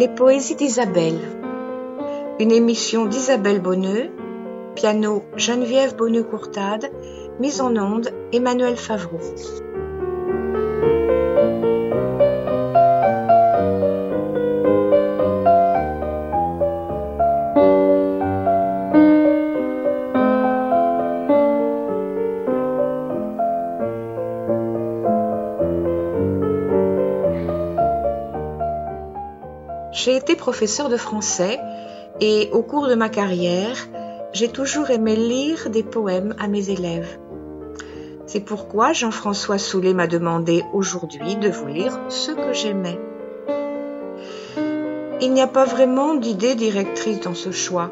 Les poésies d'Isabelle. Une émission d'Isabelle Bonneux, piano Geneviève Bonneux-Courtade, mise en onde Emmanuel Favreau. Été professeur de français et au cours de ma carrière, j'ai toujours aimé lire des poèmes à mes élèves. C'est pourquoi Jean-François Soulet m'a demandé aujourd'hui de vous lire ce que j'aimais. Il n'y a pas vraiment d'idée directrice dans ce choix.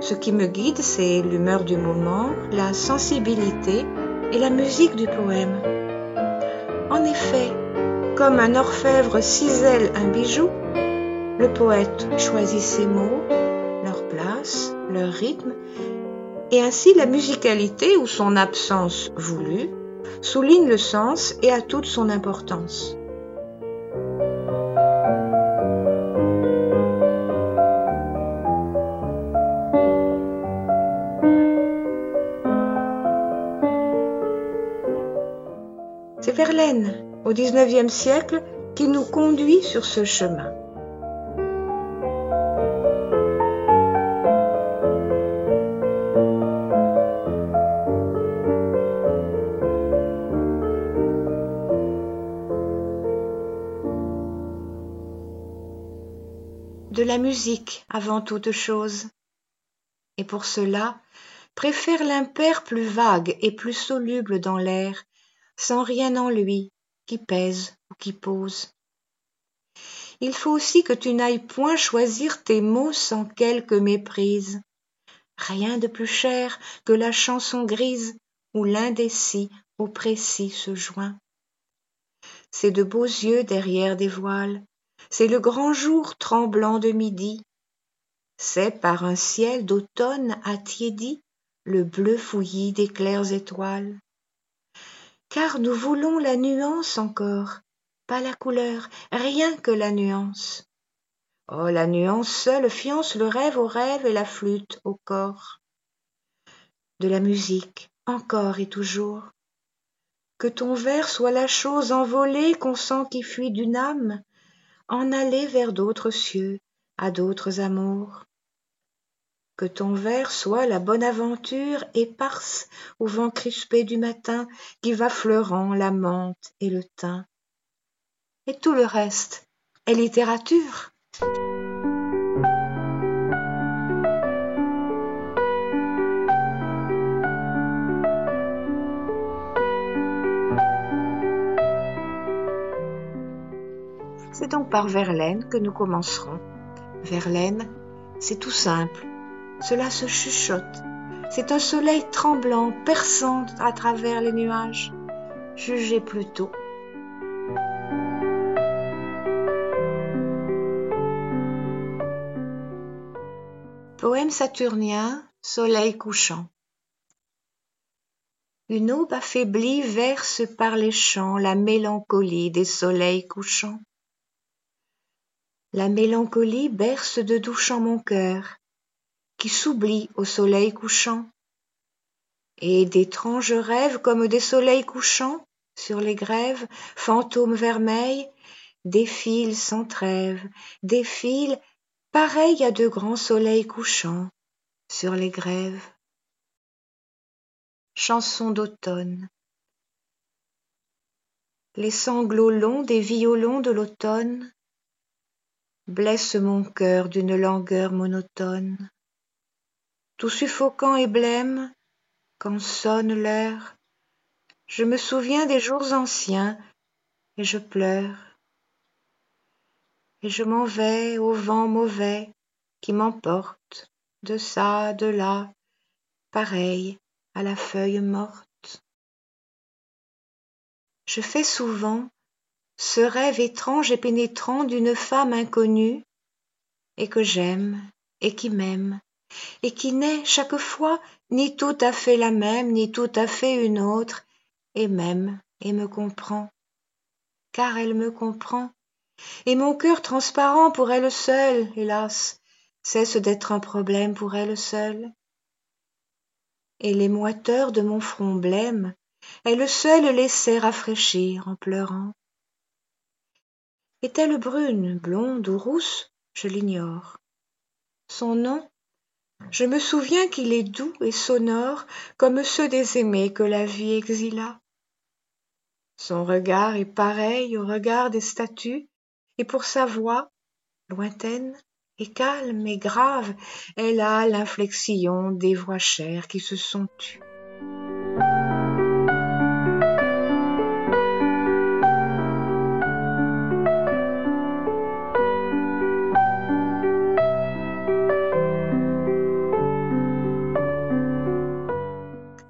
Ce qui me guide, c'est l'humeur du moment, la sensibilité et la musique du poème. En effet, comme un orfèvre cisèle un bijou, le poète choisit ses mots, leur place, leur rythme, et ainsi la musicalité ou son absence voulue souligne le sens et a toute son importance. C'est Verlaine, au XIXe siècle, qui nous conduit sur ce chemin. De la musique avant toute chose. Et pour cela, préfère l'impair plus vague et plus soluble dans l'air, sans rien en lui qui pèse ou qui pose. Il faut aussi que tu n'ailles point choisir tes mots sans quelque méprise. Rien de plus cher que la chanson grise où l'indécis au précis se joint. C'est de beaux yeux derrière des voiles, c'est le grand jour tremblant de midi, c'est par un ciel d'automne attiédi le bleu fouillis des claires étoiles. Car nous voulons la nuance encore, pas la couleur, rien que la nuance. Oh, la nuance seule fiance le rêve au rêve et la flûte au corps. De la musique, encore et toujours. Que ton vers soit la chose envolée qu'on sent qui fuit d'une âme, en aller vers d'autres cieux, à d'autres amours. Que ton vers soit la bonne aventure éparse au vent crispé du matin qui va fleurant la menthe et le thym. Et tout le reste est littérature. C'est par Verlaine que nous commencerons. Verlaine, c'est tout simple. Cela se chuchote. C'est un soleil tremblant, perçant à travers les nuages. Jugez plutôt. Poème saturnien, soleil couchant. Une aube affaiblie verse par les champs la mélancolie des soleils couchants. La mélancolie berce de doux chants mon cœur, qui s'oublie au soleil couchant. Et d'étranges rêves comme des soleils couchants, sur les grèves, fantômes vermeils, défilent sans trêve, défilent, pareils à de grands soleils couchants, sur les grèves. Chanson d'automne. Les sanglots longs des violons de l'automne blesse mon cœur d'une langueur monotone. Tout suffocant et blême, quand sonne l'heure, je me souviens des jours anciens et je pleure. Et je m'en vais au vent mauvais qui m'emporte de ça, de là, pareil à la feuille morte. Je fais souvent ce rêve étrange et pénétrant d'une femme inconnue, et que j'aime, et qui m'aime, et qui n'est chaque fois ni tout à fait la même, ni tout à fait une autre, et m'aime et me comprend, car elle me comprend, et mon cœur transparent pour elle seule, hélas, cesse d'être un problème pour elle seule. Et les moiteurs de mon front blême, elle seule laissait rafraîchir en pleurant. Est-elle brune, blonde ou rousse? Je l'ignore. Son nom? Je me souviens qu'il est doux et sonore comme ceux des aimés que la vie exila. Son regard est pareil au regard des statues, et pour sa voix, lointaine et calme et grave, elle a l'inflexion des voix chères qui se sont tues.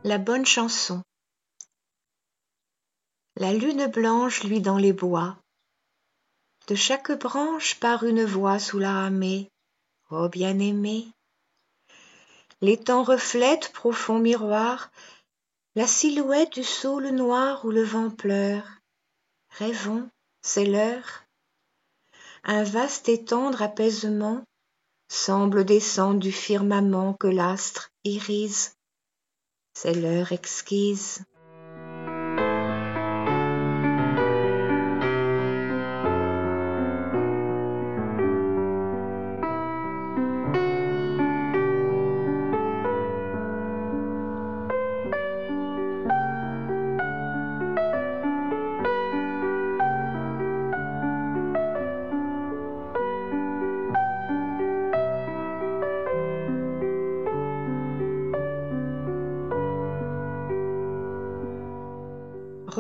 La bonne chanson. La lune blanche luit dans les bois. De chaque branche part une voix sous la ramée. Ô bien-aimé. L'étang reflète, profond miroir, la silhouette du saule noir où le vent pleure. Rêvons, c'est l'heure. Un vaste et tendre apaisement semble descendre du firmament que l'astre irise c'est l'heure exquise.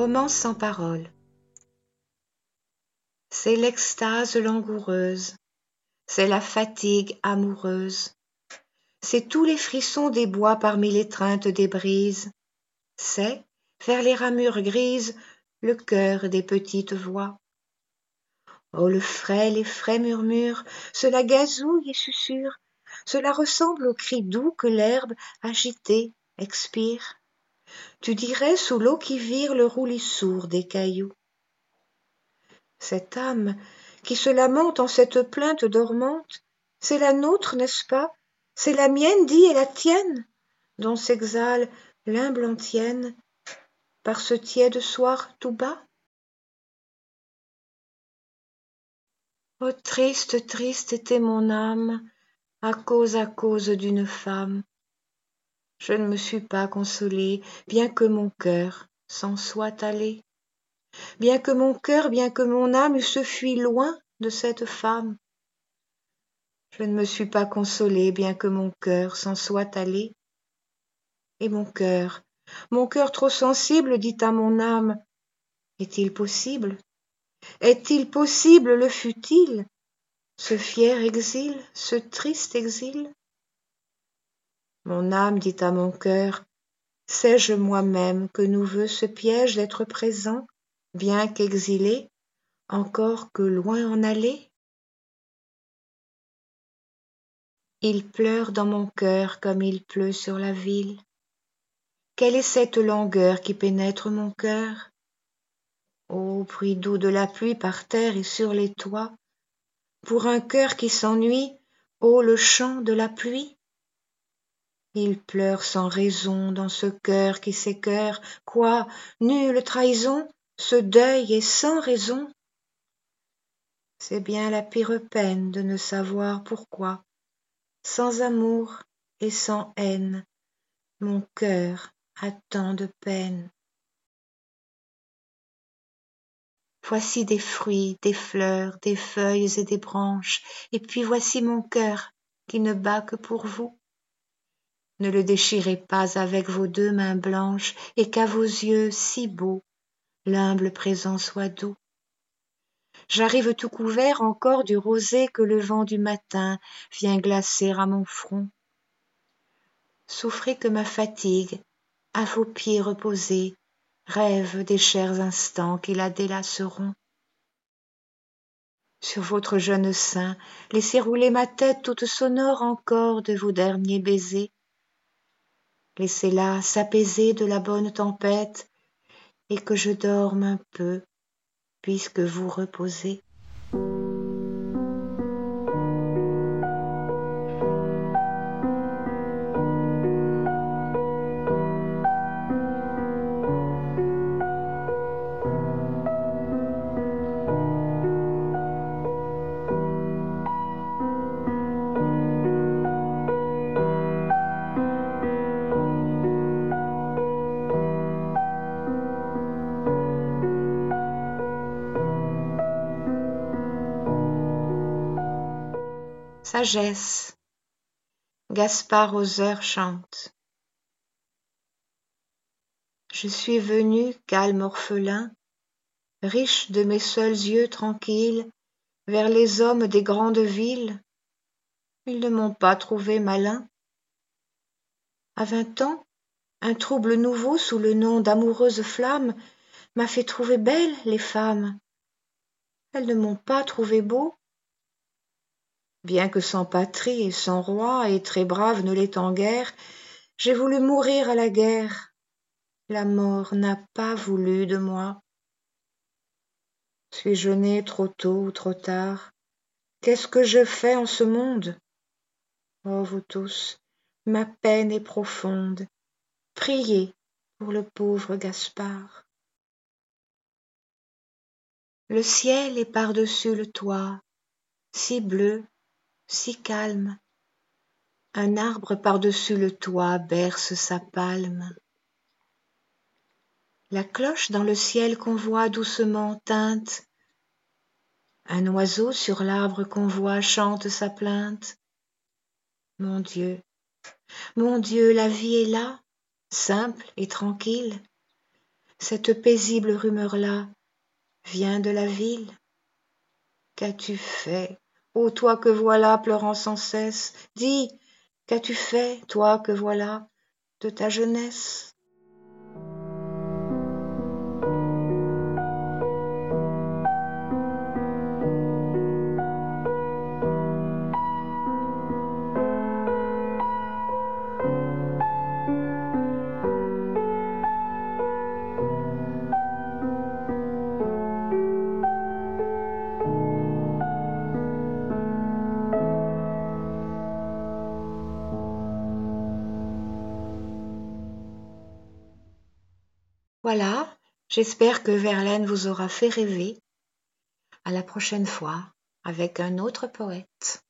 Romance sans parole. C'est l'extase langoureuse, c'est la fatigue amoureuse, c'est tous les frissons des bois parmi l'étreinte des brises, c'est, vers les ramures grises, le cœur des petites voix. Oh, le frêle et frais murmure, cela gazouille et susurre, cela ressemble au cri doux que l'herbe agitée expire tu dirais sous l'eau qui vire le roulis sourd des cailloux. Cette âme qui se lamente en cette plainte dormante c'est la nôtre n'est-ce pas? C'est la mienne dis et la tienne? Dont s'exhale l'humble antienne par ce tiède soir tout bas. Oh triste triste était mon âme à cause à cause d'une femme je ne me suis pas consolée, bien que mon cœur s'en soit allé, bien que mon cœur, bien que mon âme eussent fui loin de cette femme. Je ne me suis pas consolée, bien que mon cœur s'en soit allé. Et mon cœur, mon cœur trop sensible dit à mon âme, Est-il possible? Est-il possible, le fut-il, ce fier exil, ce triste exil? Mon âme dit à mon cœur sais-je moi-même que nous veut ce piège d'être présent bien qu'exilé encore que loin en aller il pleure dans mon cœur comme il pleut sur la ville. Quelle est cette langueur qui pénètre mon cœur? Ô bruit doux de la pluie par terre et sur les toits pour un cœur qui s'ennuie ô le chant de la pluie? Il pleure sans raison dans ce cœur qui s'écœure quoi nulle trahison? Ce deuil est sans raison? C'est bien la pire peine de ne savoir pourquoi. Sans amour et sans haine mon cœur a tant de peine. Voici des fruits des fleurs des feuilles et des branches. Et puis voici mon cœur qui ne bat que pour vous ne le déchirez pas avec vos deux mains blanches et qu'à vos yeux si beaux l'humble présent soit doux. J'arrive tout couvert encore du rosée que le vent du matin vient glacer à mon front. Souffrez que ma fatigue à vos pieds reposés rêve des chers instants qui la délaceront. Sur votre jeune sein laissez rouler ma tête toute sonore encore de vos derniers baisers laissez-la s'apaiser de la bonne tempête et que je dorme un peu puisque vous reposez Sagesse. Gaspard Hauser chante. Je suis venu, calme orphelin, riche de mes seuls yeux tranquilles, vers les hommes des grandes villes. Ils ne m'ont pas trouvé malin. À vingt ans, un trouble nouveau sous le nom d'amoureuse flamme m'a fait trouver belles les femmes. Elles ne m'ont pas trouvé beau, bien que sans patrie et sans roi et très brave ne l'étant guère, j'ai voulu mourir à la guerre. La mort n'a pas voulu de moi. Suis-je né trop tôt ou trop tard Qu'est-ce que je fais en ce monde? Oh vous tous, ma peine est profonde. Priez pour le pauvre Gaspard. Le ciel est par-dessus le toit, si bleu si calme. Un arbre par-dessus le toit berce sa palme. La cloche dans le ciel qu'on voit doucement teinte. Un oiseau sur l'arbre qu'on voit chante sa plainte. Mon Dieu, mon Dieu, la vie est là, simple et tranquille. Cette paisible rumeur-là vient de la ville. Qu'as-tu fait? Ô toi que voilà pleurant sans cesse, dis, qu'as-tu fait, toi que voilà, de ta jeunesse? J'espère que Verlaine vous aura fait rêver. À la prochaine fois avec un autre poète.